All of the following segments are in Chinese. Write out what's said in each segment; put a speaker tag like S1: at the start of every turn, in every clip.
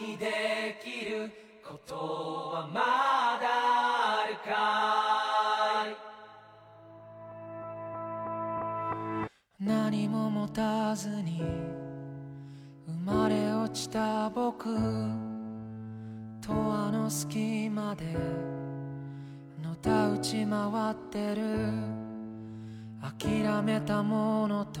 S1: にできることはまだあるかい？何も持たずに生まれ落ちた僕。とあの隙間でのたうち回ってる。諦めたものと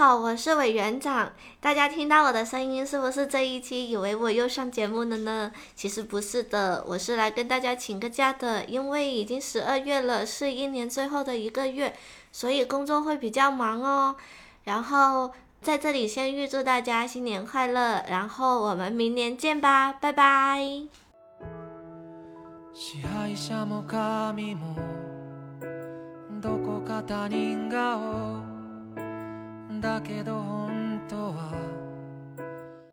S2: 好，我是委员长。大家听到我的声音，是不是这一期以为我又上节目了呢？其实不是的，我是来跟大家请个假的，因为已经十二月了，是一年最后的一个月，所以工作会比较忙哦。然后在这里先预祝大家新年快乐，然后我们明年见吧，拜拜。
S1: 支配者も神もどこか他人顔だけど本当は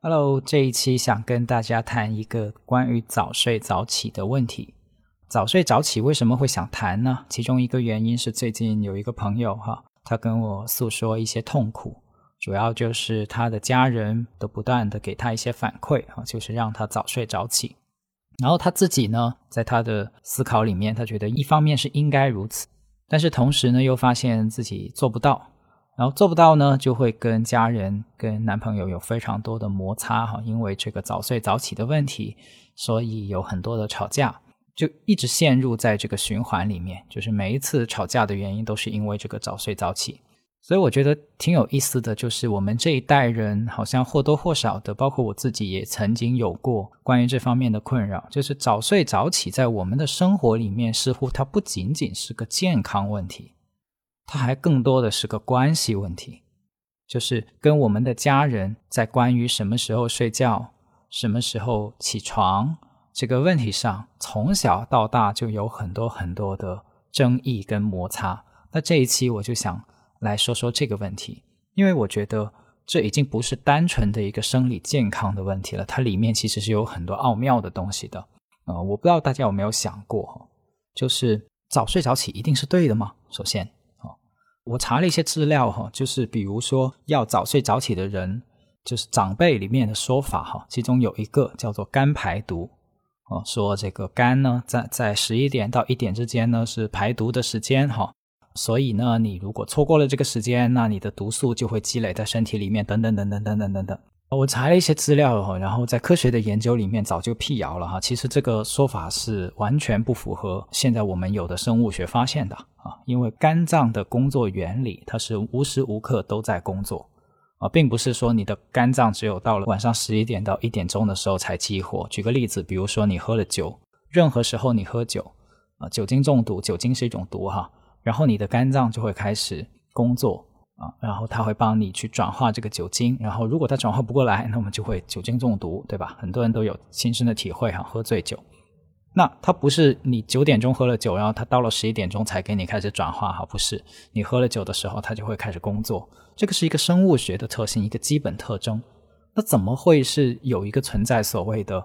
S3: Hello，这一期想跟大家谈一个关于早睡早起的问题。早睡早起为什么会想谈呢？其中一个原因是最近有一个朋友哈，他跟我诉说一些痛苦，主要就是他的家人都不断的给他一些反馈啊，就是让他早睡早起。然后他自己呢，在他的思考里面，他觉得一方面是应该如此，但是同时呢，又发现自己做不到。然后做不到呢，就会跟家人、跟男朋友有非常多的摩擦哈，因为这个早睡早起的问题，所以有很多的吵架，就一直陷入在这个循环里面。就是每一次吵架的原因都是因为这个早睡早起，所以我觉得挺有意思的，就是我们这一代人好像或多或少的，包括我自己也曾经有过关于这方面的困扰，就是早睡早起在我们的生活里面，似乎它不仅仅是个健康问题。它还更多的是个关系问题，就是跟我们的家人在关于什么时候睡觉、什么时候起床这个问题上，从小到大就有很多很多的争议跟摩擦。那这一期我就想来说说这个问题，因为我觉得这已经不是单纯的一个生理健康的问题了，它里面其实是有很多奥妙的东西的。呃，我不知道大家有没有想过，就是早睡早起一定是对的吗？首先。我查了一些资料哈，就是比如说要早睡早起的人，就是长辈里面的说法哈，其中有一个叫做肝排毒哦，说这个肝呢在在十一点到一点之间呢是排毒的时间哈，所以呢你如果错过了这个时间，那你的毒素就会积累在身体里面等等等等等等等等。我查了一些资料哈，然后在科学的研究里面早就辟谣了哈，其实这个说法是完全不符合现在我们有的生物学发现的啊，因为肝脏的工作原理它是无时无刻都在工作啊，并不是说你的肝脏只有到了晚上十一点到一点钟的时候才激活。举个例子，比如说你喝了酒，任何时候你喝酒啊，酒精中毒，酒精是一种毒哈，然后你的肝脏就会开始工作。啊，然后它会帮你去转化这个酒精，然后如果它转化不过来，那我们就会酒精中毒，对吧？很多人都有亲身的体会哈，喝醉酒，那它不是你九点钟喝了酒，然后它到了十一点钟才给你开始转化哈，不是，你喝了酒的时候它就会开始工作，这个是一个生物学的特性，一个基本特征。那怎么会是有一个存在所谓的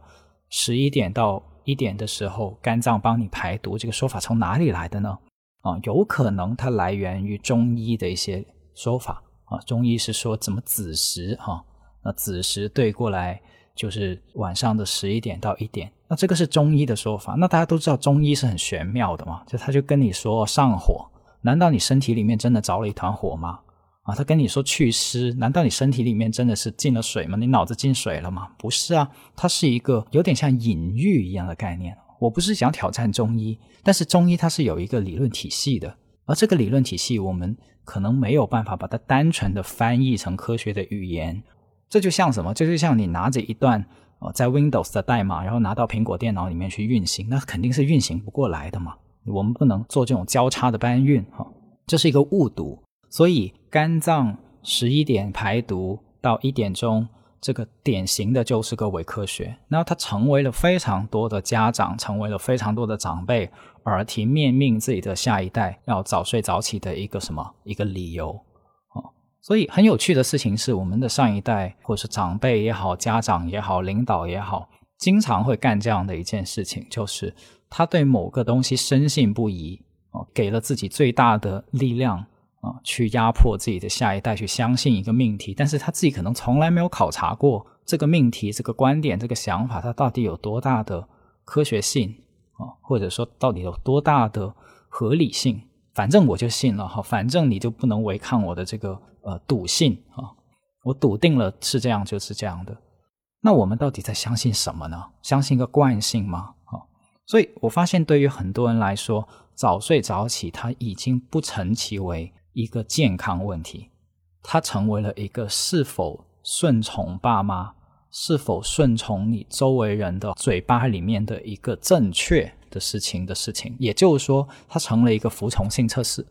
S3: 十一点到一点的时候肝脏帮你排毒这个说法从哪里来的呢？啊，有可能它来源于中医的一些。说法啊，中医是说怎么子时哈，那子时对过来就是晚上的十一点到一点，那这个是中医的说法。那大家都知道中医是很玄妙的嘛，就他就跟你说上火，难道你身体里面真的着了一团火吗？啊，他跟你说祛湿，难道你身体里面真的是进了水吗？你脑子进水了吗？不是啊，它是一个有点像隐喻一样的概念。我不是想挑战中医，但是中医它是有一个理论体系的，而这个理论体系我们。可能没有办法把它单纯的翻译成科学的语言，这就像什么？这就像你拿着一段呃在 Windows 的代码，然后拿到苹果电脑里面去运行，那肯定是运行不过来的嘛。我们不能做这种交叉的搬运哈，这是一个误读。所以肝脏十一点排毒到一点钟，这个典型的就是个伪科学。那它成为了非常多的家长，成为了非常多的长辈耳提面命自己的下一代要早睡早起的一个什么一个理由啊。所以很有趣的事情是，我们的上一代或者是长辈也好，家长也好，领导也好，经常会干这样的一件事情，就是他对某个东西深信不疑啊，给了自己最大的力量。啊，去压迫自己的下一代去相信一个命题，但是他自己可能从来没有考察过这个命题、这个观点、这个想法，它到底有多大的科学性或者说到底有多大的合理性？反正我就信了哈，反正你就不能违抗我的这个呃笃信啊，我笃定了是这样就是这样的。那我们到底在相信什么呢？相信一个惯性吗？啊，所以我发现对于很多人来说，早睡早起它已经不成其为。一个健康问题，它成为了一个是否顺从爸妈、是否顺从你周围人的嘴巴里面的一个正确的事情的事情。也就是说，它成了一个服从性测试。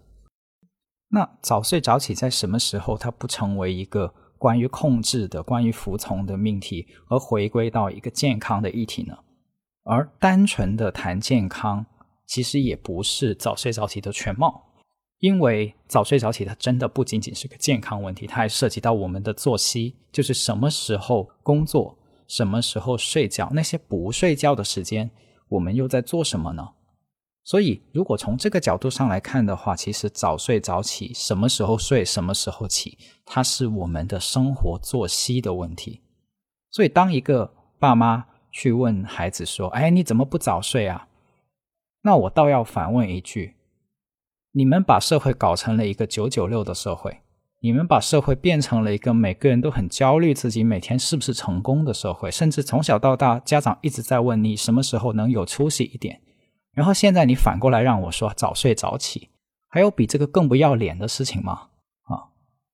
S3: 那早睡早起在什么时候它不成为一个关于控制的、关于服从的命题，而回归到一个健康的议题呢？而单纯的谈健康，其实也不是早睡早起的全貌。因为早睡早起，它真的不仅仅是个健康问题，它还涉及到我们的作息，就是什么时候工作，什么时候睡觉，那些不睡觉的时间，我们又在做什么呢？所以，如果从这个角度上来看的话，其实早睡早起，什么时候睡，什么时候起，它是我们的生活作息的问题。所以，当一个爸妈去问孩子说：“哎，你怎么不早睡啊？”那我倒要反问一句。你们把社会搞成了一个九九六的社会，你们把社会变成了一个每个人都很焦虑自己每天是不是成功的社会，甚至从小到大家长一直在问你什么时候能有出息一点，然后现在你反过来让我说早睡早起，还有比这个更不要脸的事情吗？啊，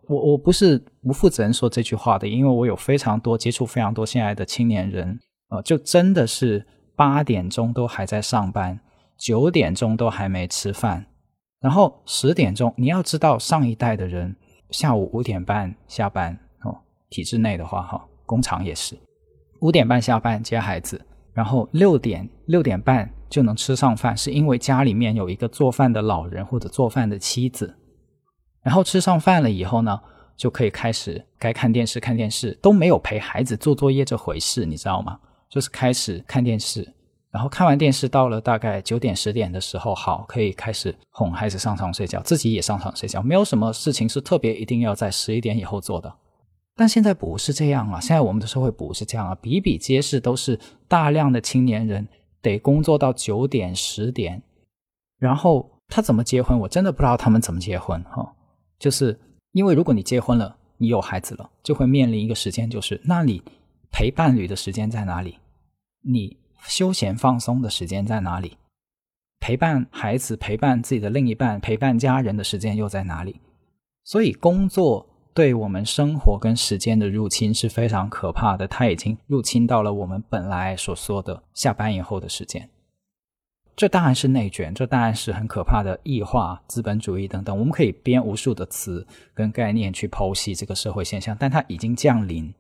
S3: 我我不是不负责任说这句话的，因为我有非常多接触非常多现在的青年人，呃，就真的是八点钟都还在上班，九点钟都还没吃饭。然后十点钟，你要知道上一代的人下午五点半下班哦，体制内的话哈，工厂也是五点半下班接孩子，然后六点六点半就能吃上饭，是因为家里面有一个做饭的老人或者做饭的妻子。然后吃上饭了以后呢，就可以开始该看电视看电视，都没有陪孩子做作业这回事，你知道吗？就是开始看电视。然后看完电视，到了大概九点十点的时候，好，可以开始哄孩子上床睡觉，自己也上床睡觉。没有什么事情是特别一定要在十一点以后做的。但现在不是这样啊，现在我们的社会不是这样啊，比比皆是，都是大量的青年人得工作到九点十点，然后他怎么结婚？我真的不知道他们怎么结婚哈。就是因为如果你结婚了，你有孩子了，就会面临一个时间，就是那你陪伴侣的时间在哪里？你。休闲放松的时间在哪里？陪伴孩子、陪伴自己的另一半、陪伴家人的时间又在哪里？所以，工作对我们生活跟时间的入侵是非常可怕的。它已经入侵到了我们本来所说的下班以后的时间。这当然是内卷，这当然是很可怕的异化、资本主义等等。我们可以编无数的词跟概念去剖析这个社会现象，但它已经降临。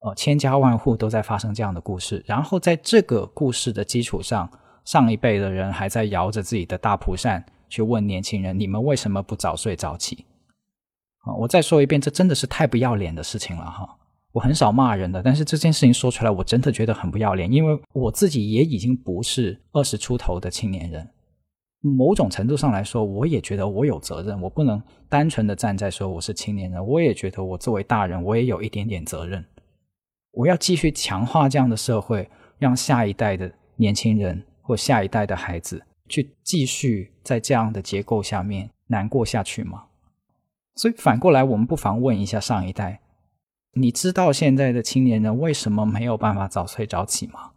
S3: 呃，千家万户都在发生这样的故事，然后在这个故事的基础上，上一辈的人还在摇着自己的大蒲扇去问年轻人：“你们为什么不早睡早起？”啊，我再说一遍，这真的是太不要脸的事情了哈！我很少骂人的，但是这件事情说出来，我真的觉得很不要脸，因为我自己也已经不是二十出头的青年人，某种程度上来说，我也觉得我有责任，我不能单纯的站在说我是青年人，我也觉得我作为大人，我也有一点点责任。我要继续强化这样的社会，让下一代的年轻人或下一代的孩子去继续在这样的结构下面难过下去吗？所以反过来，我们不妨问一下上一代：你知道现在的青年人为什么没有办法早睡早起吗？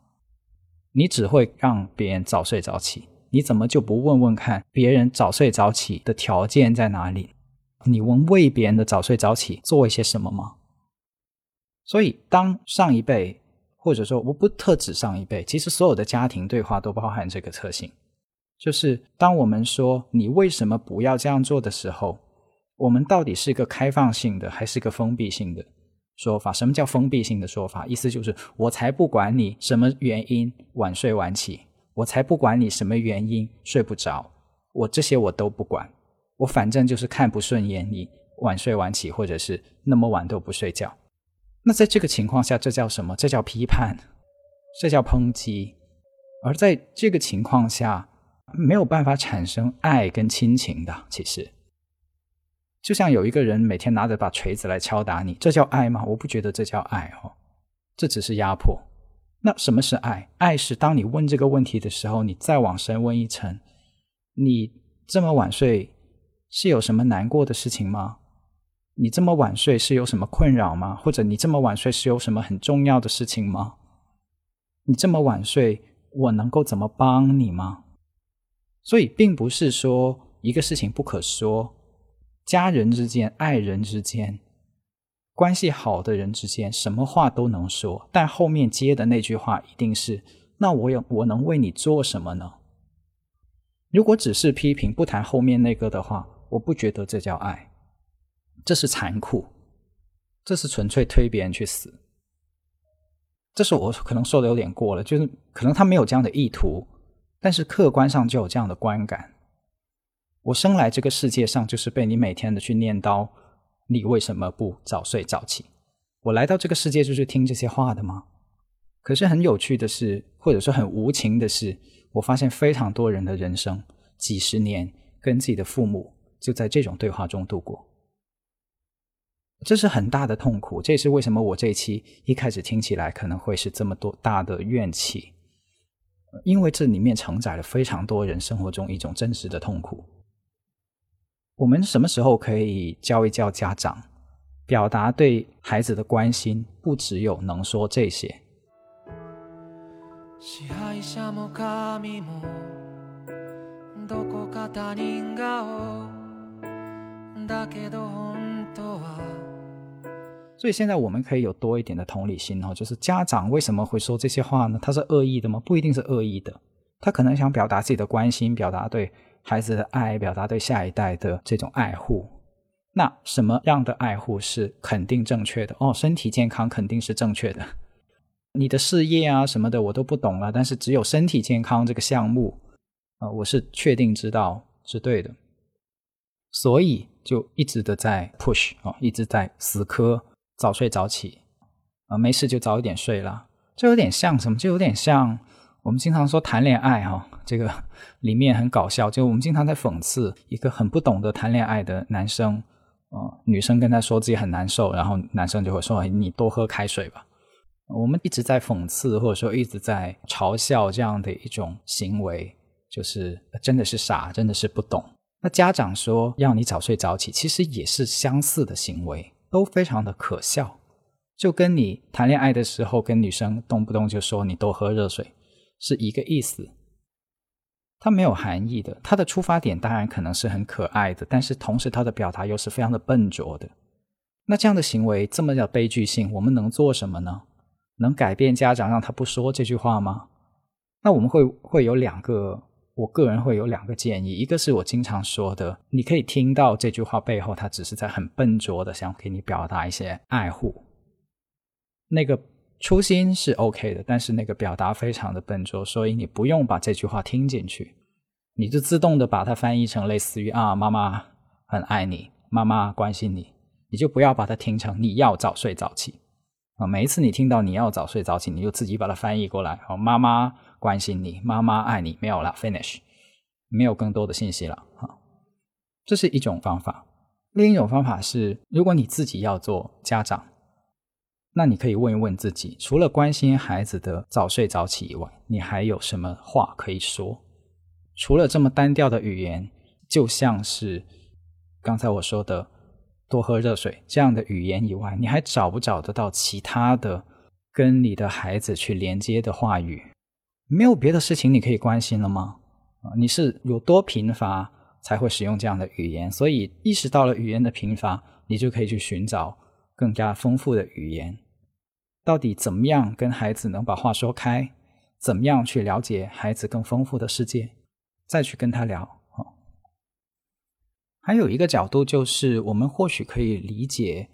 S3: 你只会让别人早睡早起，你怎么就不问问看别人早睡早起的条件在哪里？你问为别人的早睡早起做一些什么吗？所以，当上一辈，或者说我不特指上一辈，其实所有的家庭对话都包含这个特性，就是当我们说你为什么不要这样做的时候，我们到底是一个开放性的还是一个封闭性的？说法。什么叫封闭性的说法？意思就是我才不管你什么原因晚睡晚起，我才不管你什么原因睡不着，我这些我都不管，我反正就是看不顺眼你晚睡晚起，或者是那么晚都不睡觉。那在这个情况下，这叫什么？这叫批判，这叫抨击。而在这个情况下，没有办法产生爱跟亲情的。其实，就像有一个人每天拿着把锤子来敲打你，这叫爱吗？我不觉得这叫爱哦，这只是压迫。那什么是爱？爱是当你问这个问题的时候，你再往深问一层：你这么晚睡是有什么难过的事情吗？你这么晚睡是有什么困扰吗？或者你这么晚睡是有什么很重要的事情吗？你这么晚睡。我能够怎么帮你吗？所以，并不是说一个事情不可说，家人之间、爱人之间、关系好的人之间，什么话都能说，但后面接的那句话一定是：那我有我能为你做什么呢？如果只是批评，不谈后面那个的话，我不觉得这叫爱，这是残酷，这是纯粹推别人去死。这是我可能说的有点过了，就是可能他没有这样的意图，但是客观上就有这样的观感。我生来这个世界上就是被你每天的去念叨，你为什么不早睡早起？我来到这个世界就是听这些话的吗？可是很有趣的是，或者说很无情的是，我发现非常多人的人生几十年跟自己的父母就在这种对话中度过。这是很大的痛苦，这也是为什么我这一期一开始听起来可能会是这么多大的怨气，因为这里面承载了非常多人生活中一种真实的痛苦。我们什么时候可以教一教家长，表达对孩子的关心，不只有能说这些。所以现在我们可以有多一点的同理心哦，就是家长为什么会说这些话呢？他是恶意的吗？不一定是恶意的，他可能想表达自己的关心，表达对孩子的爱，表达对下一代的这种爱护。那什么样的爱护是肯定正确的？哦，身体健康肯定是正确的。你的事业啊什么的我都不懂了，但是只有身体健康这个项目啊，我是确定知道是对的。所以就一直的在 push 啊，一直在死磕。早睡早起，啊，没事就早一点睡了。这有点像什么？就有点像我们经常说谈恋爱哈，这个里面很搞笑。就我们经常在讽刺一个很不懂得谈恋爱的男生，啊，女生跟他说自己很难受，然后男生就会说：“你多喝开水吧。”我们一直在讽刺或者说一直在嘲笑这样的一种行为，就是真的是傻，真的是不懂。那家长说要你早睡早起，其实也是相似的行为。都非常的可笑，就跟你谈恋爱的时候跟女生动不动就说你多喝热水是一个意思。它没有含义的，它的出发点当然可能是很可爱的，但是同时它的表达又是非常的笨拙的。那这样的行为这么的悲剧性，我们能做什么呢？能改变家长让他不说这句话吗？那我们会会有两个。我个人会有两个建议，一个是我经常说的，你可以听到这句话背后，他只是在很笨拙的想给你表达一些爱护，那个初心是 OK 的，但是那个表达非常的笨拙，所以你不用把这句话听进去，你就自动的把它翻译成类似于啊，妈妈很爱你，妈妈关心你，你就不要把它听成你要早睡早起。啊，每一次你听到你要早睡早起，你就自己把它翻译过来，哦，妈妈。关心你，妈妈爱你，没有了，finish，没有更多的信息了，哈，这是一种方法。另一种方法是，如果你自己要做家长，那你可以问一问自己，除了关心孩子的早睡早起以外，你还有什么话可以说？除了这么单调的语言，就像是刚才我说的多喝热水这样的语言以外，你还找不找得到其他的跟你的孩子去连接的话语？没有别的事情你可以关心了吗？啊，你是有多贫乏才会使用这样的语言？所以意识到了语言的贫乏，你就可以去寻找更加丰富的语言。到底怎么样跟孩子能把话说开？怎么样去了解孩子更丰富的世界？再去跟他聊。还有一个角度就是，我们或许可以理解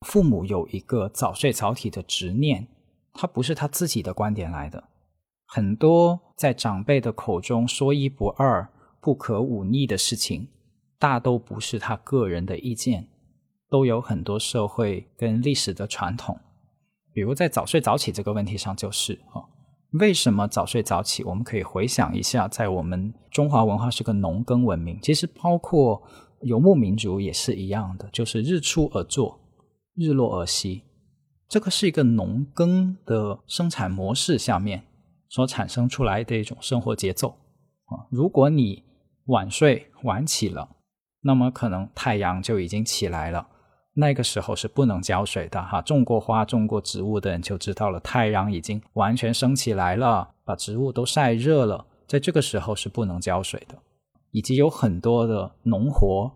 S3: 父母有一个早睡早起的执念，它不是他自己的观点来的。很多在长辈的口中说一不二、不可忤逆的事情，大都不是他个人的意见，都有很多社会跟历史的传统。比如在早睡早起这个问题上，就是啊，为什么早睡早起？我们可以回想一下，在我们中华文化是个农耕文明，其实包括游牧民族也是一样的，就是日出而作，日落而息，这个是一个农耕的生产模式下面。所产生出来的一种生活节奏啊，如果你晚睡晚起了，那么可能太阳就已经起来了，那个时候是不能浇水的哈。种过花、种过植物的人就知道了，太阳已经完全升起来了，把植物都晒热了，在这个时候是不能浇水的。以及有很多的农活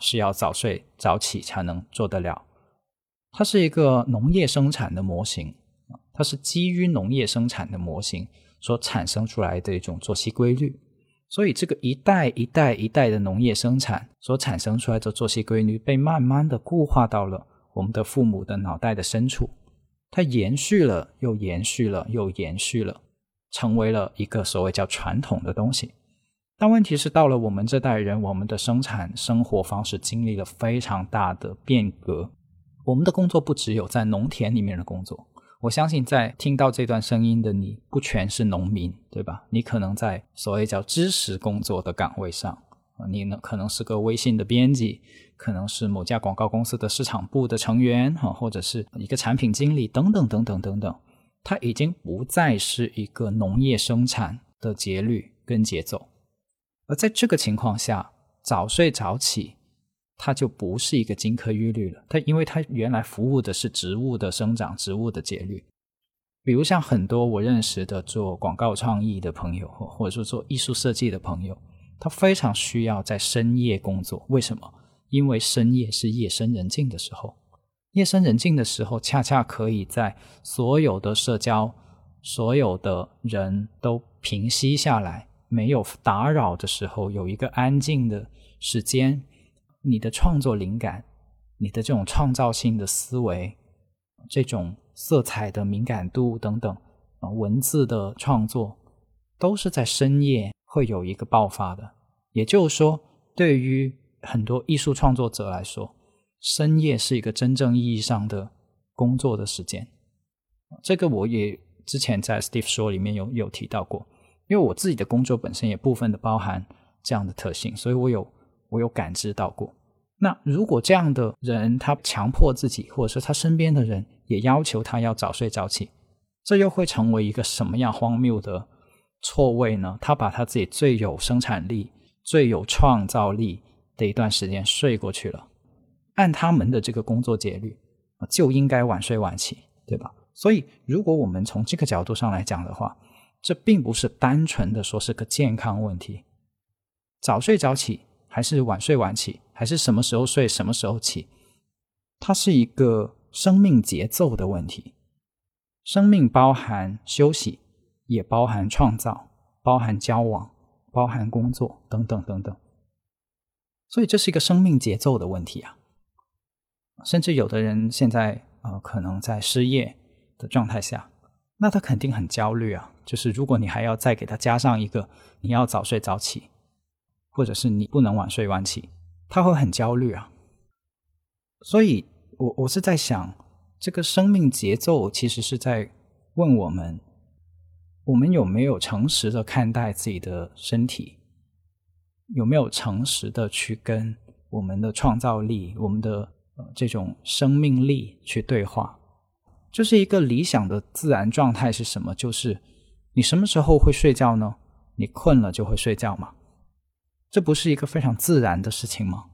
S3: 是要早睡早起才能做得了，它是一个农业生产的模型。它是基于农业生产的模型所产生出来的一种作息规律，所以这个一代一代一代的农业生产所产生出来的作息规律，被慢慢的固化到了我们的父母的脑袋的深处，它延续了又延续了又延续了，成为了一个所谓叫传统的东西。但问题是，到了我们这代人，我们的生产生活方式经历了非常大的变革，我们的工作不只有在农田里面的工作。我相信，在听到这段声音的你，不全是农民，对吧？你可能在所谓叫知识工作的岗位上，你呢可能是个微信的编辑，可能是某家广告公司的市场部的成员，哈，或者是一个产品经理，等等等等等等。它已经不再是一个农业生产的节律跟节奏，而在这个情况下，早睡早起。它就不是一个金科玉律了，它因为它原来服务的是植物的生长、植物的节律。比如像很多我认识的做广告创意的朋友，或者说做艺术设计的朋友，他非常需要在深夜工作。为什么？因为深夜是夜深人静的时候，夜深人静的时候，恰恰可以在所有的社交、所有的人都平息下来、没有打扰的时候，有一个安静的时间。你的创作灵感，你的这种创造性的思维，这种色彩的敏感度等等啊，文字的创作都是在深夜会有一个爆发的。也就是说，对于很多艺术创作者来说，深夜是一个真正意义上的工作的时间。这个我也之前在 Steve 说里面有有提到过，因为我自己的工作本身也部分的包含这样的特性，所以我有我有感知到过。那如果这样的人他强迫自己，或者是他身边的人也要求他要早睡早起，这又会成为一个什么样荒谬的错位呢？他把他自己最有生产力、最有创造力的一段时间睡过去了。按他们的这个工作节律，就应该晚睡晚起，对吧？所以，如果我们从这个角度上来讲的话，这并不是单纯的说是个健康问题，早睡早起。还是晚睡晚起，还是什么时候睡什么时候起，它是一个生命节奏的问题。生命包含休息，也包含创造，包含交往，包含工作等等等等。所以这是一个生命节奏的问题啊。甚至有的人现在呃可能在失业的状态下，那他肯定很焦虑啊。就是如果你还要再给他加上一个你要早睡早起。或者是你不能晚睡晚起，他会很焦虑啊。所以，我我是在想，这个生命节奏其实是在问我们：我们有没有诚实的看待自己的身体？有没有诚实的去跟我们的创造力、我们的呃这种生命力去对话？就是一个理想的自然状态是什么？就是你什么时候会睡觉呢？你困了就会睡觉吗？这不是一个非常自然的事情吗？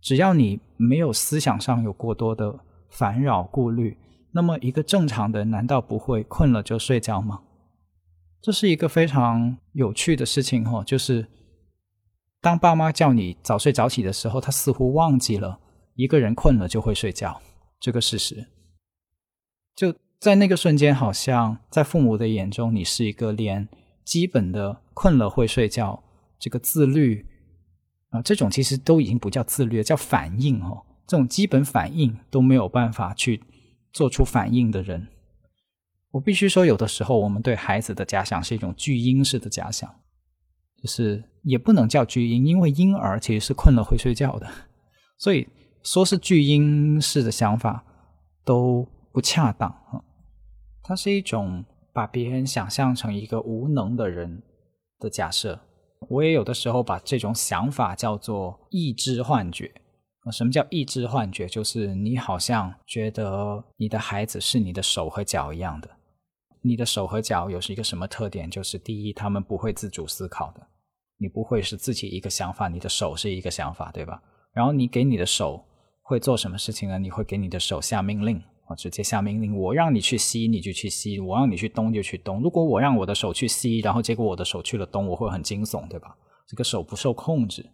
S3: 只要你没有思想上有过多的烦扰顾虑，那么一个正常的人难道不会困了就睡觉吗？这是一个非常有趣的事情哦，就是当爸妈叫你早睡早起的时候，他似乎忘记了一个人困了就会睡觉这个事实。就在那个瞬间，好像在父母的眼中，你是一个连基本的困了会睡觉。这个自律啊，这种其实都已经不叫自律，叫反应哦。这种基本反应都没有办法去做出反应的人。我必须说，有的时候我们对孩子的假想是一种巨婴式的假想，就是也不能叫巨婴，因为婴儿其实是困了会睡觉的，所以说是巨婴式的想法都不恰当啊。它是一种把别人想象成一个无能的人的假设。我也有的时候把这种想法叫做意志幻觉。什么叫意志幻觉？就是你好像觉得你的孩子是你的手和脚一样的。你的手和脚有是一个什么特点？就是第一，他们不会自主思考的。你不会是自己一个想法，你的手是一个想法，对吧？然后你给你的手会做什么事情呢？你会给你的手下命令直接下命令。我让你去吸，你就去吸；我让你去东，就去东。如果我让我的手去吸，然后结果我的手去了东，我会很惊悚，对吧？这个手不受控制。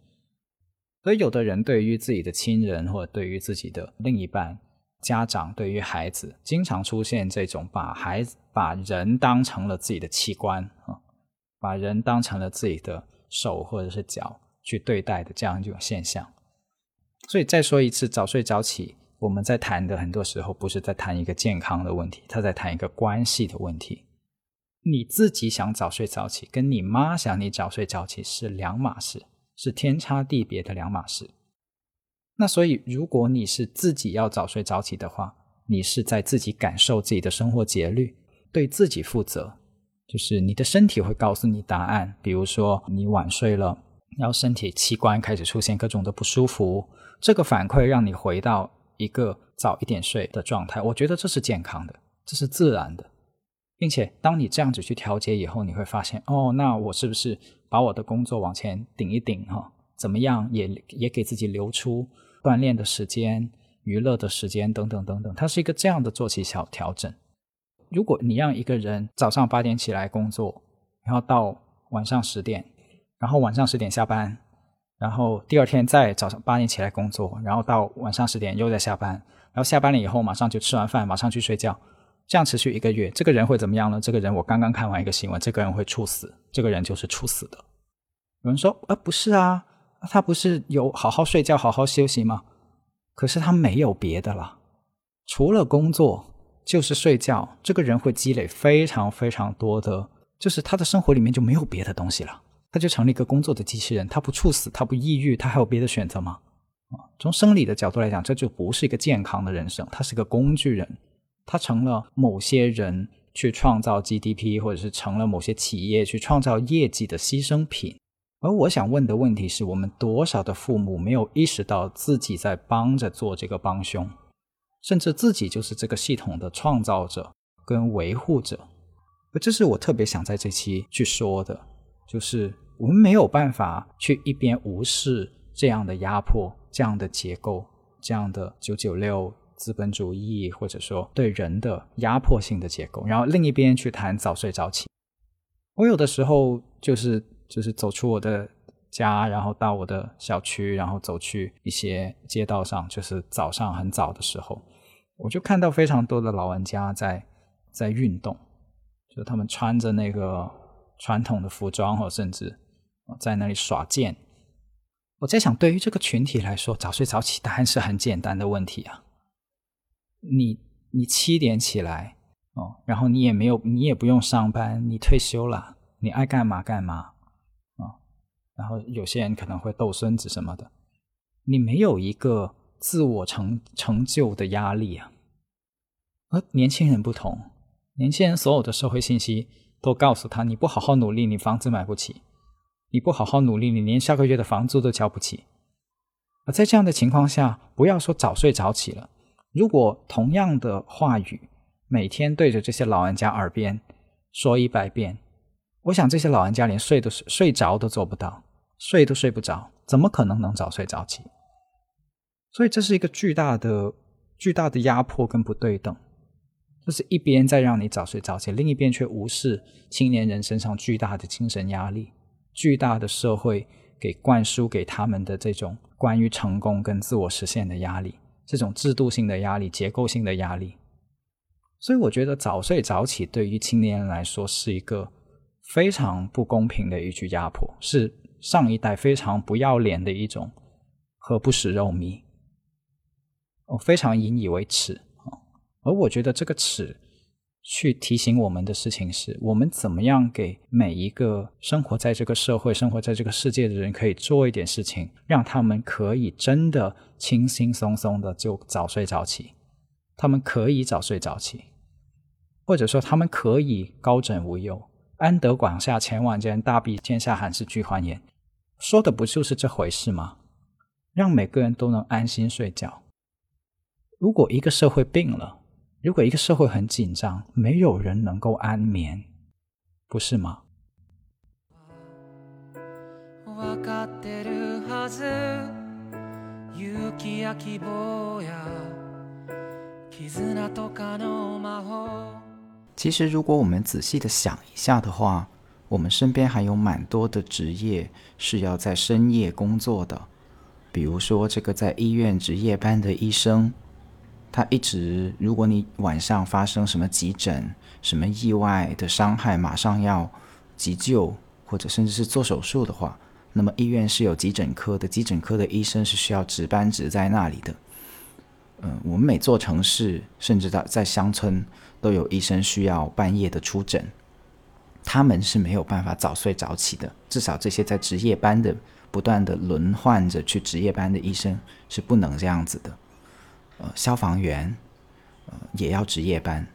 S3: 所以，有的人对于自己的亲人或者对于自己的另一半。家长对于孩子经常出现这种把孩子把人当成了自己的器官啊，把人当成了自己的手或者是脚去对待的这样一种现象。所以再说一次，早睡早起，我们在谈的很多时候不是在谈一个健康的问题，他在谈一个关系的问题。你自己想早睡早起，跟你妈想你早睡早起是两码事，是天差地别的两码事。那所以，如果你是自己要早睡早起的话，你是在自己感受自己的生活节律，对自己负责。就是你的身体会告诉你答案，比如说你晚睡了，然后身体器官开始出现各种的不舒服，这个反馈让你回到一个早一点睡的状态。我觉得这是健康的，这是自然的，并且当你这样子去调节以后，你会发现，哦，那我是不是把我的工作往前顶一顶哈？怎么样也也给自己留出。锻炼的时间、娱乐的时间等等等等，它是一个这样的作息小调整。如果你让一个人早上八点起来工作，然后到晚上十点，然后晚上十点下班，然后第二天再早上八点起来工作，然后到晚上十点又在下班，然后下班了以后马上就吃完饭，马上去睡觉，这样持续一个月，这个人会怎么样呢？这个人我刚刚看完一个新闻，这个人会猝死，这个人就是猝死的。有人说啊，不是啊。他不是有好好睡觉、好好休息吗？可是他没有别的了，除了工作就是睡觉。这个人会积累非常非常多的，就是他的生活里面就没有别的东西了，他就成了一个工作的机器人。他不猝死，他不抑郁，他还有别的选择吗？啊，从生理的角度来讲，这就不是一个健康的人生，他是个工具人，他成了某些人去创造 GDP，或者是成了某些企业去创造业绩的牺牲品。而我想问的问题是我们多少的父母没有意识到自己在帮着做这个帮凶，甚至自己就是这个系统的创造者跟维护者。而这是我特别想在这期去说的，就是我们没有办法去一边无视这样的压迫、这样的结构、这样的九九六资本主义，或者说对人的压迫性的结构，然后另一边去谈早睡早起。我有的时候就是。就是走出我的家，然后到我的小区，然后走去一些街道上，就是早上很早的时候，我就看到非常多的老人家在在运动，就他们穿着那个传统的服装，或甚至在那里耍剑。我在想，对于这个群体来说，早睡早起当然是很简单的问题啊。你你七点起来哦，然后你也没有，你也不用上班，你退休了，你爱干嘛干嘛啊。然后有些人可能会逗孙子什么的，你没有一个自我成成就的压力啊。而年轻人不同，年轻人所有的社会信息都告诉他：你不好好努力，你房子买不起；你不好好努力，你连下个月的房租都交不起。而在这样的情况下，不要说早睡早起了，如果同样的话语每天对着这些老人家耳边说一百遍，我想这些老人家连睡都睡睡着都做不到。睡都睡不着，怎么可能能早睡早起？所以这是一个巨大的、巨大的压迫跟不对等，就是一边在让你早睡早起，另一边却无视青年人身上巨大的精神压力、巨大的社会给灌输给他们的这种关于成功跟自我实现的压力，这种制度性的压力、结构性的压力。所以我觉得早睡早起对于青年人来说是一个非常不公平的一句压迫，是。上一代非常不要脸的一种和不食肉糜，我非常引以为耻。而我觉得这个耻。去提醒我们的事情是，我们怎么样给每一个生活在这个社会、生活在这个世界的人，可以做一点事情，让他们可以真的轻轻松松的就早睡早起。他们可以早睡早起，或者说他们可以高枕无忧，安得广厦千万间，大庇天下寒士俱欢颜。说的不就是这回事吗？让每个人都能安心睡觉。如果一个社会病了，如果一个社会很紧张，没有人能够安眠，不是吗？其实，如果我们仔细的想一下的话，我们身边还有蛮多的职业是要在深夜工作的，比如说这个在医院值夜班的医生。他一直，如果你晚上发生什么急诊、什么意外的伤害，马上要急救，或者甚至是做手术的话，那么医院是有急诊科的，急诊科的医生是需要值班值在那里的。嗯，我们每座城市，甚至到在乡村，都有医生需要半夜的出诊，他们是没有办法早睡早起的。至少这些在值夜班的、不断的轮换着去值夜班的医生是不能这样子的。呃，消防员，呃，也要值夜班。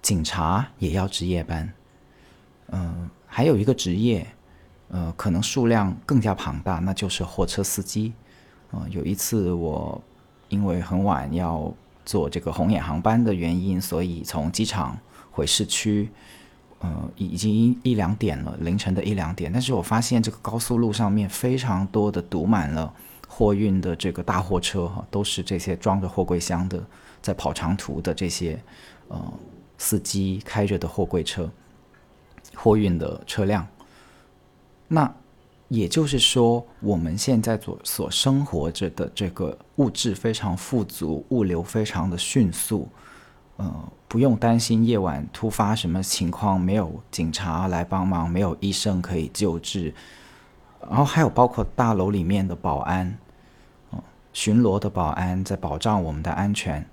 S3: 警察也要值夜班。嗯，还有一个职业，呃，可能数量更加庞大，那就是货车司机。呃，有一次我因为很晚要坐这个红眼航班的原因，所以从机场回市区，呃，已经一两点了，凌晨的一两点。但是我发现这个高速路上面非常多的堵满了。货运的这个大货车哈，都是这些装着货柜箱的，在跑长途的这些呃司机开着的货柜车，货运的车辆。那也就是说，我们现在所所生活着的这个物质非常富足，物流非常的迅速，呃，不用担心夜晚突发什么情况，没有警察来帮忙，没有医生可以救治。然后还有包括大楼里面的保安，巡逻的保安在保障我们的安全，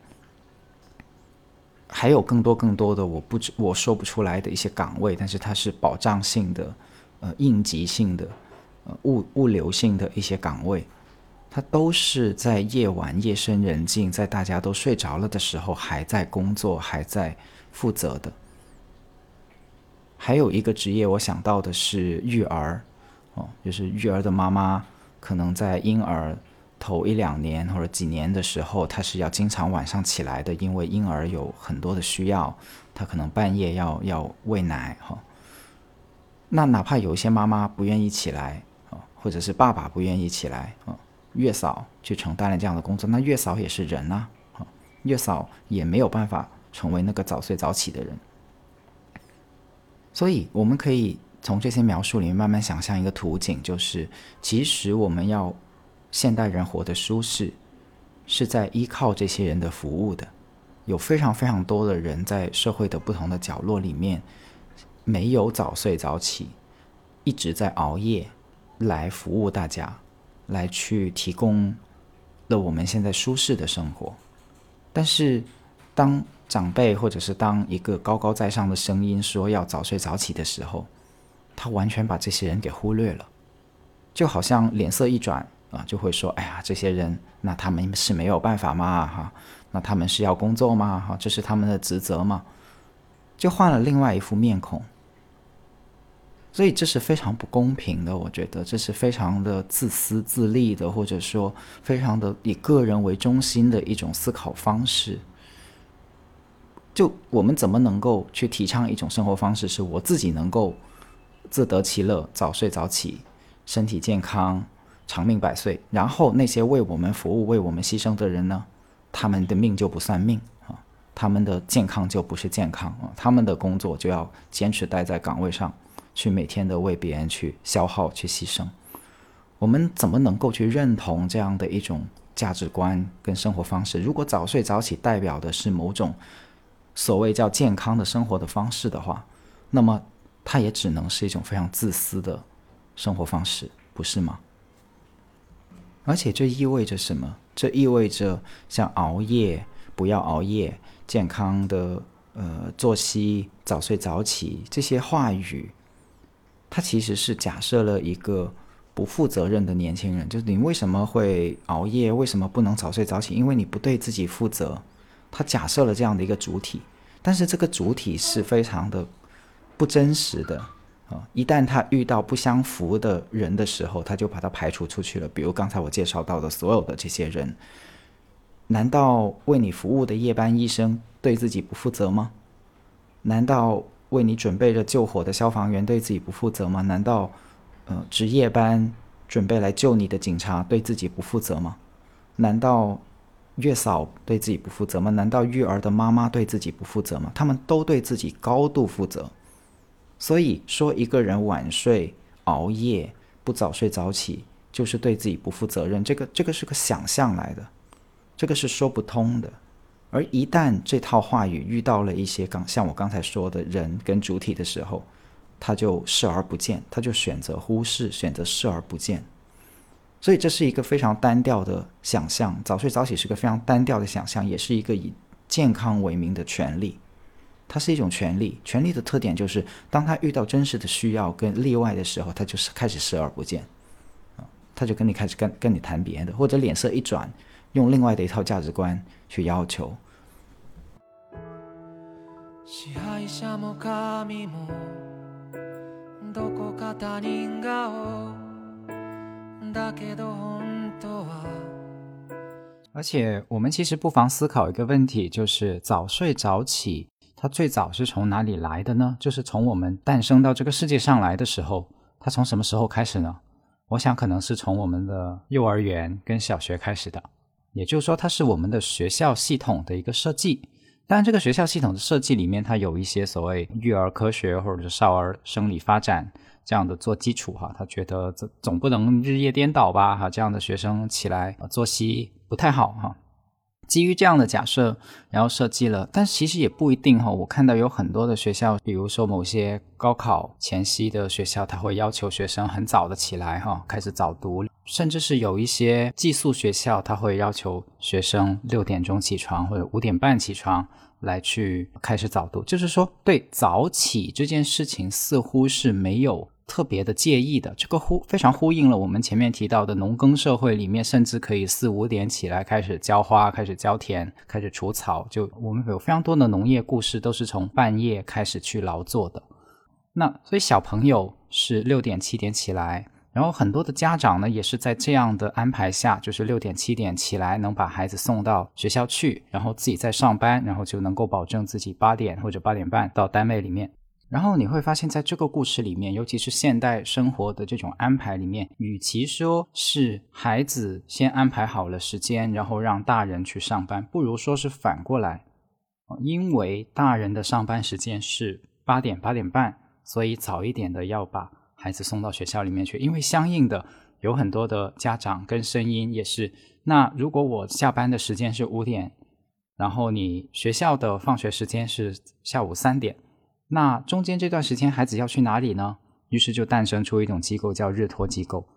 S3: 还有更多更多的我不知我说不出来的一些岗位，但是它是保障性的，呃，应急性的，呃，物物流性的一些岗位，它都是在夜晚夜深人静，在大家都睡着了的时候还在工作，还在负责的。还有一个职业，我想到的是育儿。哦就是育儿的妈妈，可能在婴儿头一两年或者几年的时候，他是要经常晚上起来的，因为婴儿有很多的需要，他可能半夜要要喂奶哈。那哪怕有一些妈妈不愿意起来啊，或者是爸爸不愿意起来啊，月嫂去承担了这样的工作，那月嫂也是人呐，啊，月嫂也没有办法成为那个早睡早起的人，所以我们可以。从这些描述里面慢慢想象一个图景，就是其实我们要现代人活得舒适，是在依靠这些人的服务的。有非常非常多的人在社会的不同的角落里面，没有早睡早起，一直在熬夜来服务大家，来去提供了我们现在舒适的生活。但是当长辈或者是当一个高高在上的声音说要早睡早起的时候，他完全把这些人给忽略了，就好像脸色一转啊，就会说：“哎呀，这些人，那他们是没有办法吗？哈，那他们是要工作吗？哈，这是他们的职责吗？”就换了另外一副面孔。所以这是非常不公平的，我觉得这是非常的自私自利的，或者说非常的以个人为中心的一种思考方式。就我们怎么能够去提倡一种生活方式，是我自己能够。自得其乐，早睡早起，身体健康，长命百岁。然后那些为我们服务、为我们牺牲的人呢？他们的命就不算命啊，他们的健康就不是健康啊，他们的工作就要坚持待在岗位上，去每天的为别人去消耗、去牺牲。我们怎么能够去认同这样的一种价值观跟生活方式？如果早睡早起代表的是某种所谓叫健康的生活的方式的话，那么。它也只能是一种非常自私的生活方式，不是吗？而且这意味着什么？这意味着像熬夜，不要熬夜，健康的呃作息，早睡早起这些话语，它其实是假设了一个不负责任的年轻人。就是你为什么会熬夜？为什么不能早睡早起？因为你不对自己负责。他假设了这样的一个主体，但是这个主体是非常的不真实的。啊，一旦他遇到不相符的人的时候，他就把他排除出去了。比如刚才我介绍到的所有的这些人，难道为你服务的夜班医生对自己不负责吗？难道为你准备着救火的消防员对自己不负责吗？难道，呃，值夜班准备来救你的警察对自己不负责吗？难道月嫂对自己不负责吗？难道育儿的妈妈对自己不负责吗？他们都对自己高度负责。所以说，一个人晚睡、熬夜、不早睡早起，就是对自己不负责任。这个，这个是个想象来的，这个是说不通的。而一旦这套话语遇到了一些刚像我刚才说的人跟主体的时候，他就视而不见，他就选择忽视，选择视而不见。所以这是一个非常单调的想象。早睡早起是个非常单调的想象，也是一个以健康为名的权利。它是一种权利，权利的特点就是，当他遇到真实的需要跟例外的时候，他就是开始视而不见，啊，他就跟你开始跟跟你谈别的，或者脸色一转，用另外的一套价值观去要求。而且，我们其实不妨思考一个问题，就是早睡早起。它最早是从哪里来的呢？就是从我们诞生到这个世界上来的时候，它从什么时候开始呢？我想可能是从我们的幼儿园跟小学开始的，也就是说，它是我们的学校系统的一个设计。当然，这个学校系统的设计里面，它有一些所谓育儿科学或者是少儿生理发展这样的做基础哈。他觉得这总不能日夜颠倒吧？哈，这样的学生起来作息不太好哈。基于这样的假设，然后设计了，但其实也不一定哈。我看到有很多的学校，比如说某些高考前夕的学校，他会要求学生很早的起来哈，开始早读，甚至是有一些寄宿学校，他会要求学生六点钟起床或者五点半起床来去开始早读。就是说，对早起这件事情似乎是没有。特别的介意的，这个呼非常呼应了我们前面提到的农耕社会里面，甚至可以四五点起来开始浇花、开始浇田、开始除草。就我们有非常多的农业故事，都是从半夜开始去劳作的。那所以小朋友是六点七点起来，然后很多的家长呢也是在这样的安排下，就是六点七点起来能把孩子送到学校去，然后自己在上班，然后就能够保证自己八点或者八点半到单位里面。然后你会发现，在这个故事里面，尤其是现代生活的这种安排里面，与其说是孩子先安排好了时间，然后让大人去上班，不如说是反过来，因为大人的上班时间是八点八点半，所以早一点的要把孩子送到学校里面去。因为相应的有很多的家长跟声音也是，那如果我下班的时间是五点，然后你学校的放学时间是下午三点。那中间这段时间孩子要去哪里呢？于是就诞生出一种机构叫日托机构，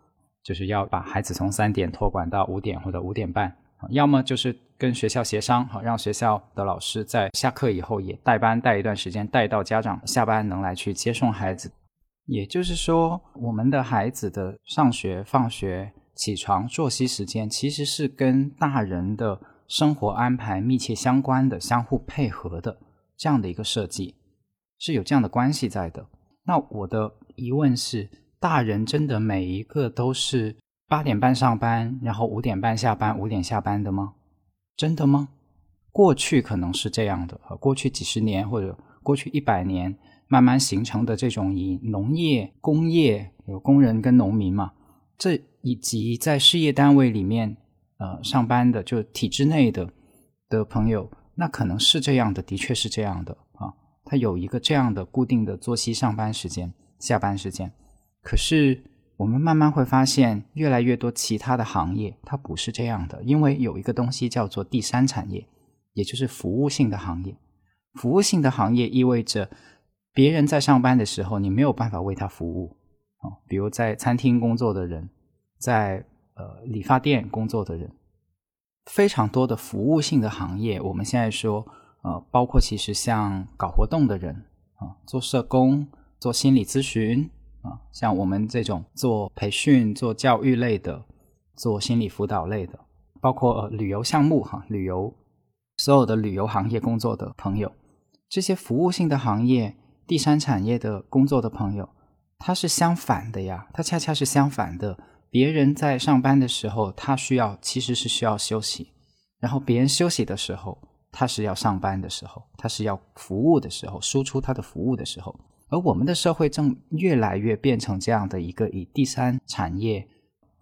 S3: 就是要把孩子从三点托管到五点或者五点半，要么就是跟学校协商，好让学校的老师在下课以后也带班带一段时间，带到家长下班能来去接送孩子。也就是说，我们的孩子的上学、放学、起床、作息时间其实是跟大人的生活安排密切相关的、相互配合的这样的一个设计。是有这样的关系在的。那我的疑问是：大人真的每一个都是八点半上班，然后五点半下班、五点下班的吗？真的吗？过去可能是这样的，过去几十年或者过去一百年慢慢形成的这种以农业、工业有工人跟农民嘛，这以及在事业单位里面呃上班的，就体制内的的朋友，那可能是这样的，的确是这样的。他有一个这样的固定的作息，上班时间、下班时间。可是我们慢慢会发现，越来越多其他的行业，它不是这样的。因为有一个东西叫做第三产业，也就是服务性的行业。服务性的行业意味着，别人在上班的时候，你没有办法为他服务。啊，比如在餐厅工作的人，在呃理发店工作的人，非常多的服务性的行业。我们现在说，呃，包括其实像搞活动的人啊，做社工、做心理咨询啊，像我们这种做培训、做教育类的、做心理辅导类的，包括旅游项目哈，旅游所有的旅游行业工作的朋友，这些服务性的行业、第三产业的工作的朋友。它是相反的呀，它恰恰是相反的。别人在上班的时候，他需要其实是需要休息；然后别人休息的时候，他是要上班的时候，他是要服务的时候，输出他的服务的时候。而我们的社会正越来越变成这样的一个以第三产业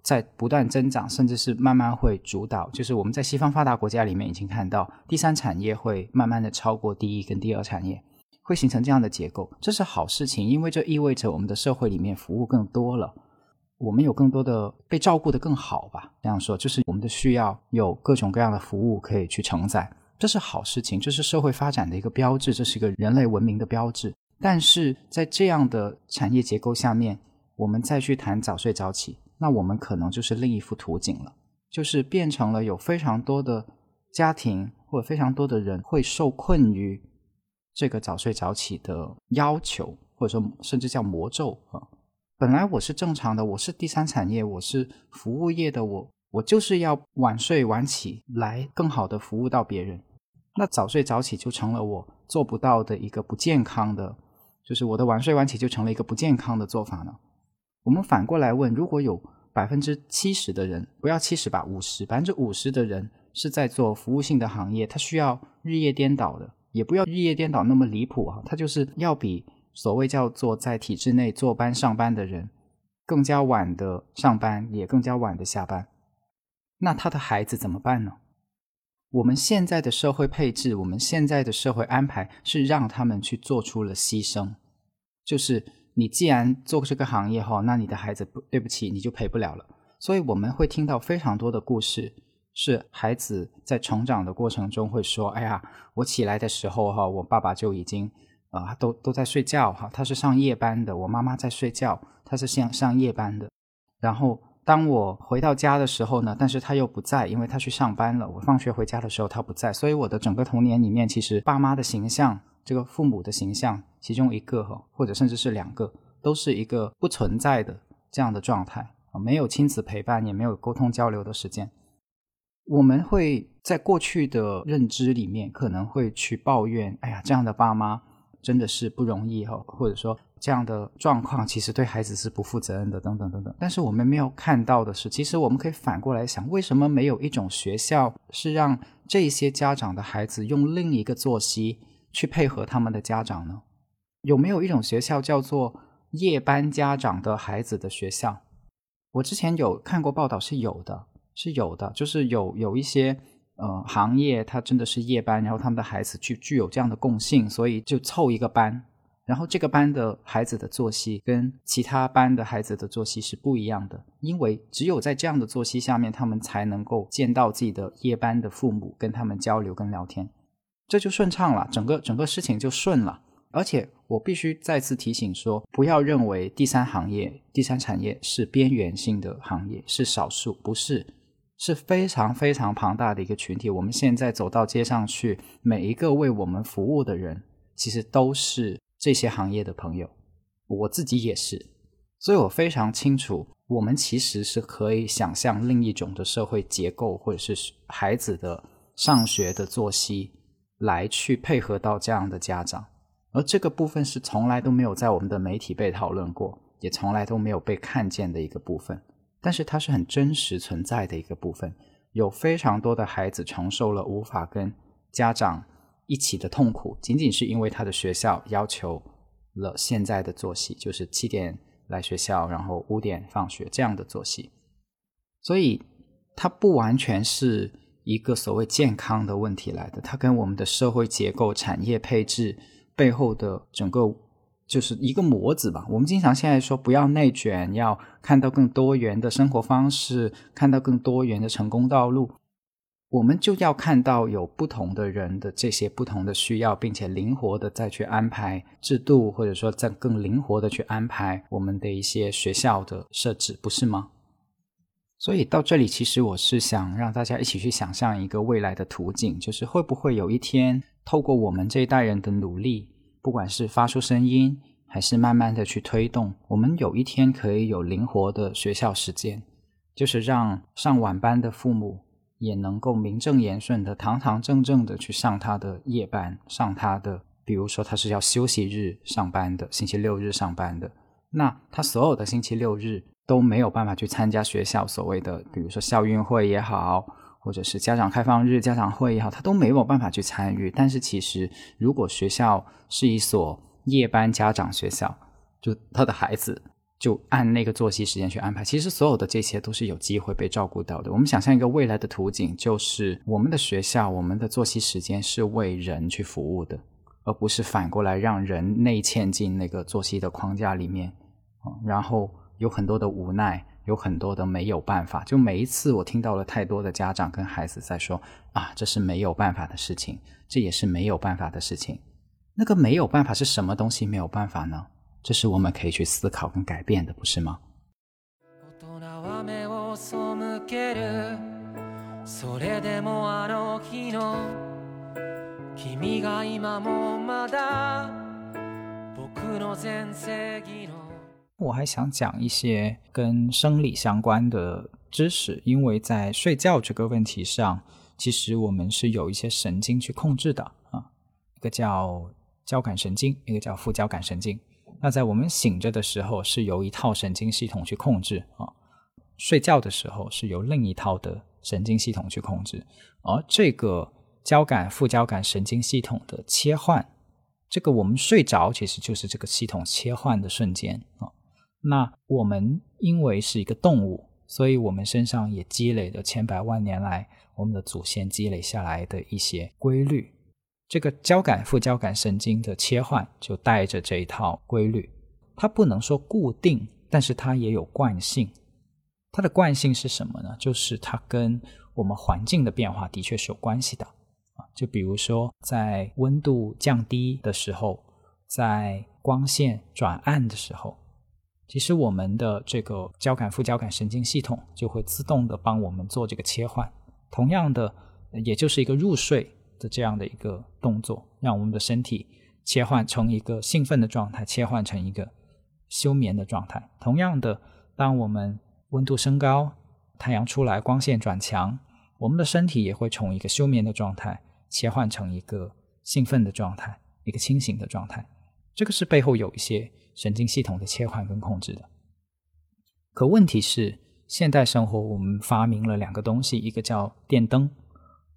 S3: 在不断增长，甚至是慢慢会主导。就是我们在西方发达国家里面已经看到，第三产业会慢慢的超过第一跟第二产业。会形成这样的结构，这是好事情，因为这意味着我们的社会里面服务更多了，我们有更多的被照顾的更好吧。这样说，就是我们的需要有各种各样的服务可以去承载，这是好事情，这是社会发展的一个标志，这是一个人类文明的标志。但是在这样的产业结构下面，我们再去谈早睡早起，那我们可能就是另一幅图景了，就是变成了有非常多的家庭或者非常多的人会受困于。这个早睡早起的要求，或者说甚至叫魔咒啊！本来我是正常的，我是第三产业，我是服务业的，我我就是要晚睡晚起，来更好的服务到别人。那早睡早起就成了我做不到的一个不健康的，就是我的晚睡晚起就成了一个不健康的做法呢。我们反过来问：如果有百分之七十的人，不要七十吧，五十百分之五十的人是在做服务性的行业，他需要日夜颠倒的。也不要日夜颠倒那么离谱啊，他就是要比所谓叫做在体制内坐班上班的人更加晚的上班，也更加晚的下班。那他的孩子怎么办呢？我们现在的社会配置，我们现在的社会安排是让他们去做出了牺牲，就是你既然做这个行业哈，那你的孩子不对不起，你就陪不了了。所以我们会听到非常多的故事。是孩子在成长的过程中会说：“哎呀，我起来的时候哈，我爸爸就已经啊，都都在睡觉哈。他是上夜班的，我妈妈在睡觉，他是上上夜班的。然后当我回到家的时候呢，但是他又不在，因为他去上班了。我放学回家的时候他不在，所以我的整个童年里面，其实爸妈的形象，这个父母的形象，其中一个哈，或者甚至是两个，都是一个不存在的这样的状态啊，没有亲子陪伴，也没有沟通交流的时间。”我们会在过去的认知里面，可能会去抱怨：“哎呀，这样的爸妈真的是不容易哈，或者说这样的状况其实对孩子是不负责任的，等等等等。”但是我们没有看到的是，其实我们可以反过来想：为什么没有一种学校是让这些家长的孩子用另一个作息去配合他们的家长呢？有没有一种学校叫做夜班家长的孩子的学校？我之前有看过报道，是有的。是有的，就是有有一些呃行业，它真的是夜班，然后他们的孩子具具有这样的共性，所以就凑一个班，然后这个班的孩子的作息跟其他班的孩子的作息是不一样的，因为只有在这样的作息下面，他们才能够见到自己的夜班的父母，跟他们交流跟聊天，这就顺畅了，整个整个事情就顺了。而且我必须再次提醒说，不要认为第三行业、第三产业是边缘性的行业，是少数，不是。是非常非常庞大的一个群体。我们现在走到街上去，每一个为我们服务的人，其实都是这些行业的朋友。我自己也是，所以我非常清楚，我们其实是可以想象另一种的社会结构，或者是孩子的上学的作息，来去配合到这样的家长。而这个部分是从来都没有在我们的媒体被讨论过，也从来都没有被看见的一个部分。但是它是很真实存在的一个部分，有非常多的孩子承受了无法跟家长一起的痛苦，仅仅是因为他的学校要求了现在的作息，就是七点来学校，然后五点放学这样的作息，所以它不完全是一个所谓健康的问题来的，它跟我们的社会结构、产业配置背后的整个。就是一个模子吧。我们经常现在说不要内卷，要看到更多元的生活方式，看到更多元的成功道路。我们就要看到有不同的人的这些不同的需要，并且灵活的再去安排制度，或者说再更灵活的去安排我们的一些学校的设置，不是吗？所以到这里，其实我是想让大家一起去想象一个未来的图景，就是会不会有一天，透过我们这一代人的努力，不管是发出声音，还是慢慢的去推动，我们有一天可以有灵活的学校时间，就是让上晚班的父母也能够名正言顺的、堂堂正正的去上他的夜班，上他的，比如说他是要休息日上班的，星期六日上班的，那他所有的星期六日。都没有办法去参加学校所谓的，比如说校运会也好，或者是家长开放日、家长会也好，他都没有办法去参与。但是其实，如果学校是一所夜班家长学校，就他的孩子就按那个作息时间去安排，其实所有的这些都是有机会被照顾到的。我们想象一个未来的图景，就是我们的学校、我们的作息时间是为人去服务的，而不是反过来让人内嵌进那个作息的框架里面然后。有很多的无奈，有很多的没有办法。就每一次我听到了太多的家长跟孩子在说：“啊，这是没有办法的事情，这也是没有办法的事情。”那个没有办法是什么东西没有办法呢？这是我们可以去思考跟改变的，不是吗？我还想讲一些跟生理相关的知识，因为在睡觉这个问题上，其实我们是有一些神经去控制的啊，一个叫交感神经，一个叫副交感神经。那在我们醒着的时候，是由一套神经系统去控制啊；睡觉的时候，是由另一套的神经系统去控制。而这个交感副交感神经系统的切换，这个我们睡着其实就是这个系统切换的瞬间啊。那我们因为是一个动物，所以我们身上也积累了千百万年来我们的祖先积累下来的一些规律。这个交感副交感神经的切换就带着这一套规律，它不能说固定，但是它也有惯性。它的惯性是什么呢？就是它跟我们环境的变化的确是有关系的啊。就比如说在温度降低的时候，在光线转暗的时候。其实我们的这个交感副交感神经系统就会自动的帮我们做这个切换，同样的，也就是一个入睡的这样的一个动作，让我们的身体切换从一个兴奋的状态切换成一个休眠的状态。同样的，当我们温度升高，太阳出来，光线转强，我们的身体也会从一个休眠的状态切换成一个兴奋的状态，一个清醒的状态。这个是背后有一些。神经系统的切换跟控制的，可问题是，现代生活我们发明了两个东西，一个叫电灯，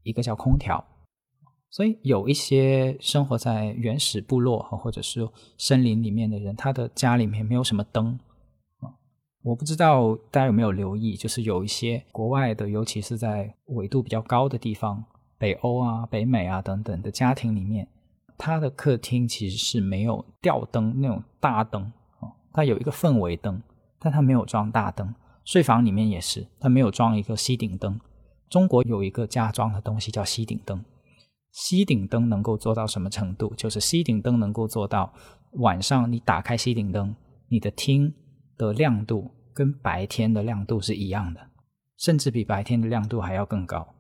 S3: 一个叫空调。所以有一些生活在原始部落或者是森林里面的人，他的家里面没有什么灯啊。我不知道大家有没有留意，就是有一些国外的，尤其是在纬度比较高的地方，北欧啊、北美啊等等的家庭里面。他的客厅其实是没有吊灯那种大灯哦，它有一个氛围灯，但它没有装大灯。睡房里面也是，它没有装一个吸顶灯。中国有一个家装的东西叫吸顶灯，吸顶灯能够做到什么程度？就是吸顶灯能够做到晚上你打开吸顶灯，你的厅的亮度跟白天的亮度是一样的，甚至比白天的亮度还要更高。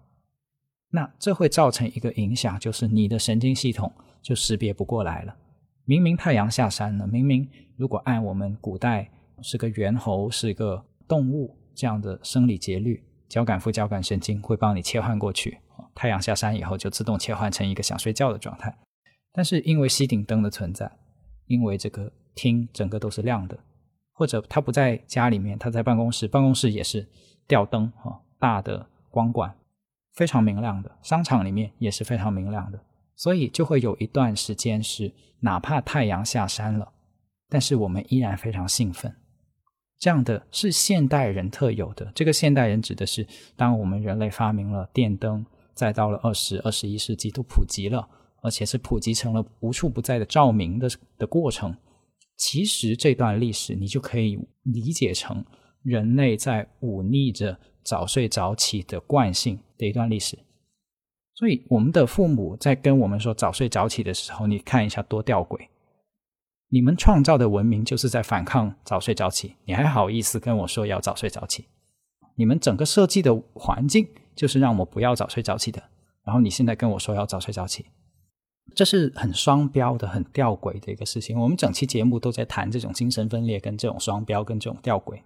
S3: 那这会造成一个影响，就是你的神经系统。就识别不过来了。明明太阳下山了，明明如果按我们古代是个猿猴，是个动物这样的生理节律，交感副交感神经会帮你切换过去。太阳下山以后就自动切换成一个想睡觉的状态。但是因为吸顶灯的存在，因为这个厅整个都是亮的，或者他不在家里面，他在办公室，办公室也是吊灯啊，大的光管非常明亮的，商场里面也是非常明亮的。所以就会有一段时间是，哪怕太阳下山了，但是我们依然非常兴奋。这样的是现代人特有的。这个现代人指的是，当我们人类发明了电灯，再到了二十二十一世纪都普及了，而且是普及成了无处不在的照明的的过程。其实这段历史你就可以理解成人类在忤逆着早睡早起的惯性的一段历史。所以，我们的父母在跟我们说早睡早起的时候，你看一下多吊诡。你们创造的文明就是在反抗早睡早起，你还好意思跟我说要早睡早起？你们整个设计的环境就是让我不要早睡早起的，然后你现在跟我说要早睡早起，这是很双标的、很吊诡的一个事情。我们整期节目都在谈这种精神分裂、跟这种双标、跟这种吊诡，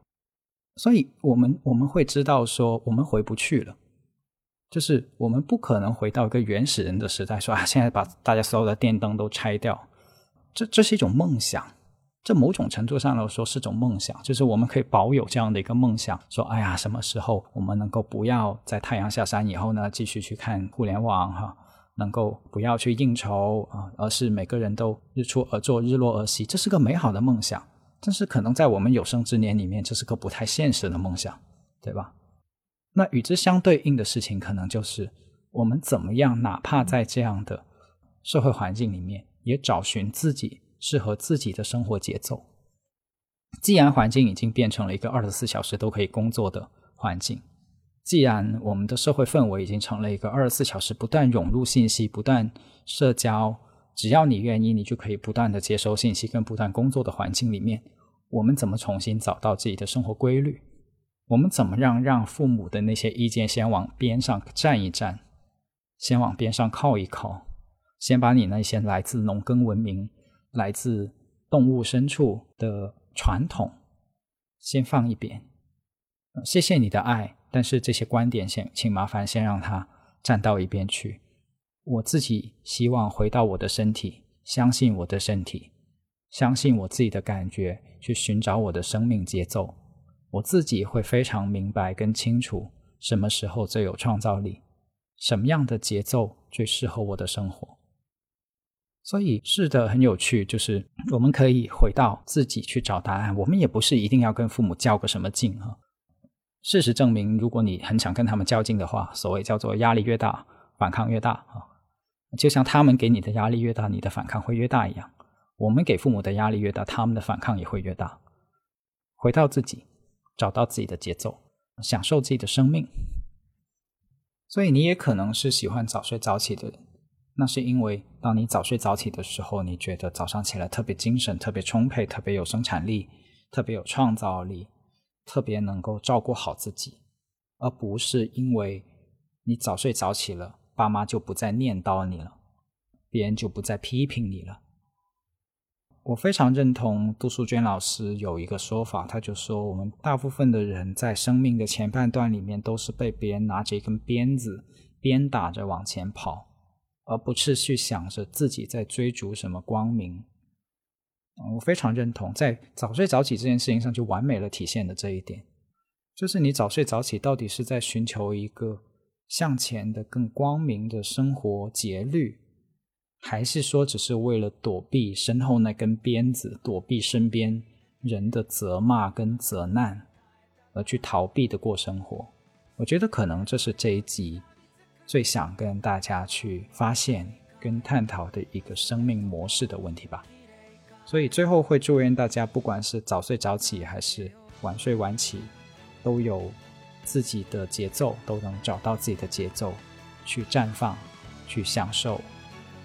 S3: 所以我们我们会知道说我们回不去了，就是我们不可能回到一个原始人的时代，说啊，现在把大家所有的电灯都拆掉，这这是一种梦想。这某种程度上来说是种梦想，就是我们可以保有这样的一个梦想，说：哎呀，什么时候我们能够不要在太阳下山以后呢，继续去看互联网哈，能够不要去应酬啊，而是每个人都日出而作，日落而息，这是个美好的梦想。但是可能在我们有生之年里面，这是个不太现实的梦想，对吧？那与之相对应的事情，可能就是我们怎么样，哪怕在这样的社会环境里面，也找寻自己。适合自己的生活节奏。既然环境已经变成了一个二十四小时都可以工作的环境，既然我们的社会氛围已经成了一个二十四小时不断涌入信息、不断社交，只要你愿意，你就可以不断的接收信息跟不断工作的环境里面，我们怎么重新找到自己的生活规律？我们怎么让让父母的那些意见先往边上站一站，先往边上靠一靠，先把你那些来自农耕文明。来自动物深处的传统，先放一边。谢谢你的爱，但是这些观点先请麻烦先让它站到一边去。我自己希望回到我的身体，相信我的身体，相信我自己的感觉，去寻找我的生命节奏。我自己会非常明白跟清楚，什么时候最有创造力，什么样的节奏最适合我的生活。所以是的，很有趣，就是我们可以回到自己去找答案。我们也不是一定要跟父母较个什么劲啊。事实证明，如果你很想跟他们较劲的话，所谓叫做压力越大，反抗越大啊。就像他们给你的压力越大，你的反抗会越大一样。我们给父母的压力越大，他们的反抗也会越大。回到自己，找到自己的节奏，享受自己的生命。所以你也可能是喜欢早睡早起的人。那是因为，当你早睡早起的时候，你觉得早上起来特别精神、特别充沛、特别有生产力、特别有创造力、特别能够照顾好自己，而不是因为你早睡早起了，爸妈就不再念叨你了，别人就不再批评你了。我非常认同杜淑娟老师有一个说法，他就说，我们大部分的人在生命的前半段里面，都是被别人拿着一根鞭子鞭打着往前跑。而不是去想着自己在追逐什么光明，我非常认同，在早睡早起这件事情上就完美了体现的这一点，就是你早睡早起到底是在寻求一个向前的更光明的生活节律，还是说只是为了躲避身后那根鞭子，躲避身边人的责骂跟责难，而去逃避的过生活？我觉得可能这是这一集。最想跟大家去发现跟探讨的一个生命模式的问题吧，所以最后会祝愿大家，不管是早睡早起还是晚睡晚起，都有自己的节奏，都能找到自己的节奏去绽放、去享受。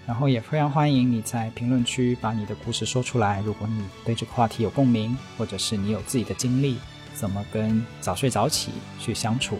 S3: 然后也非常欢迎你在评论区把你的故事说出来。如果你对这个话题有共鸣，或者是你有自己的经历，怎么跟早睡早起去相处？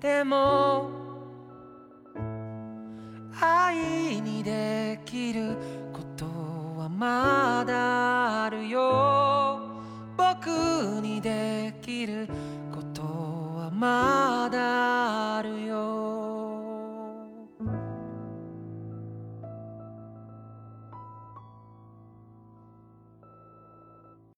S3: でも愛にできることはまだあるよ。僕にできることはまだあるよ。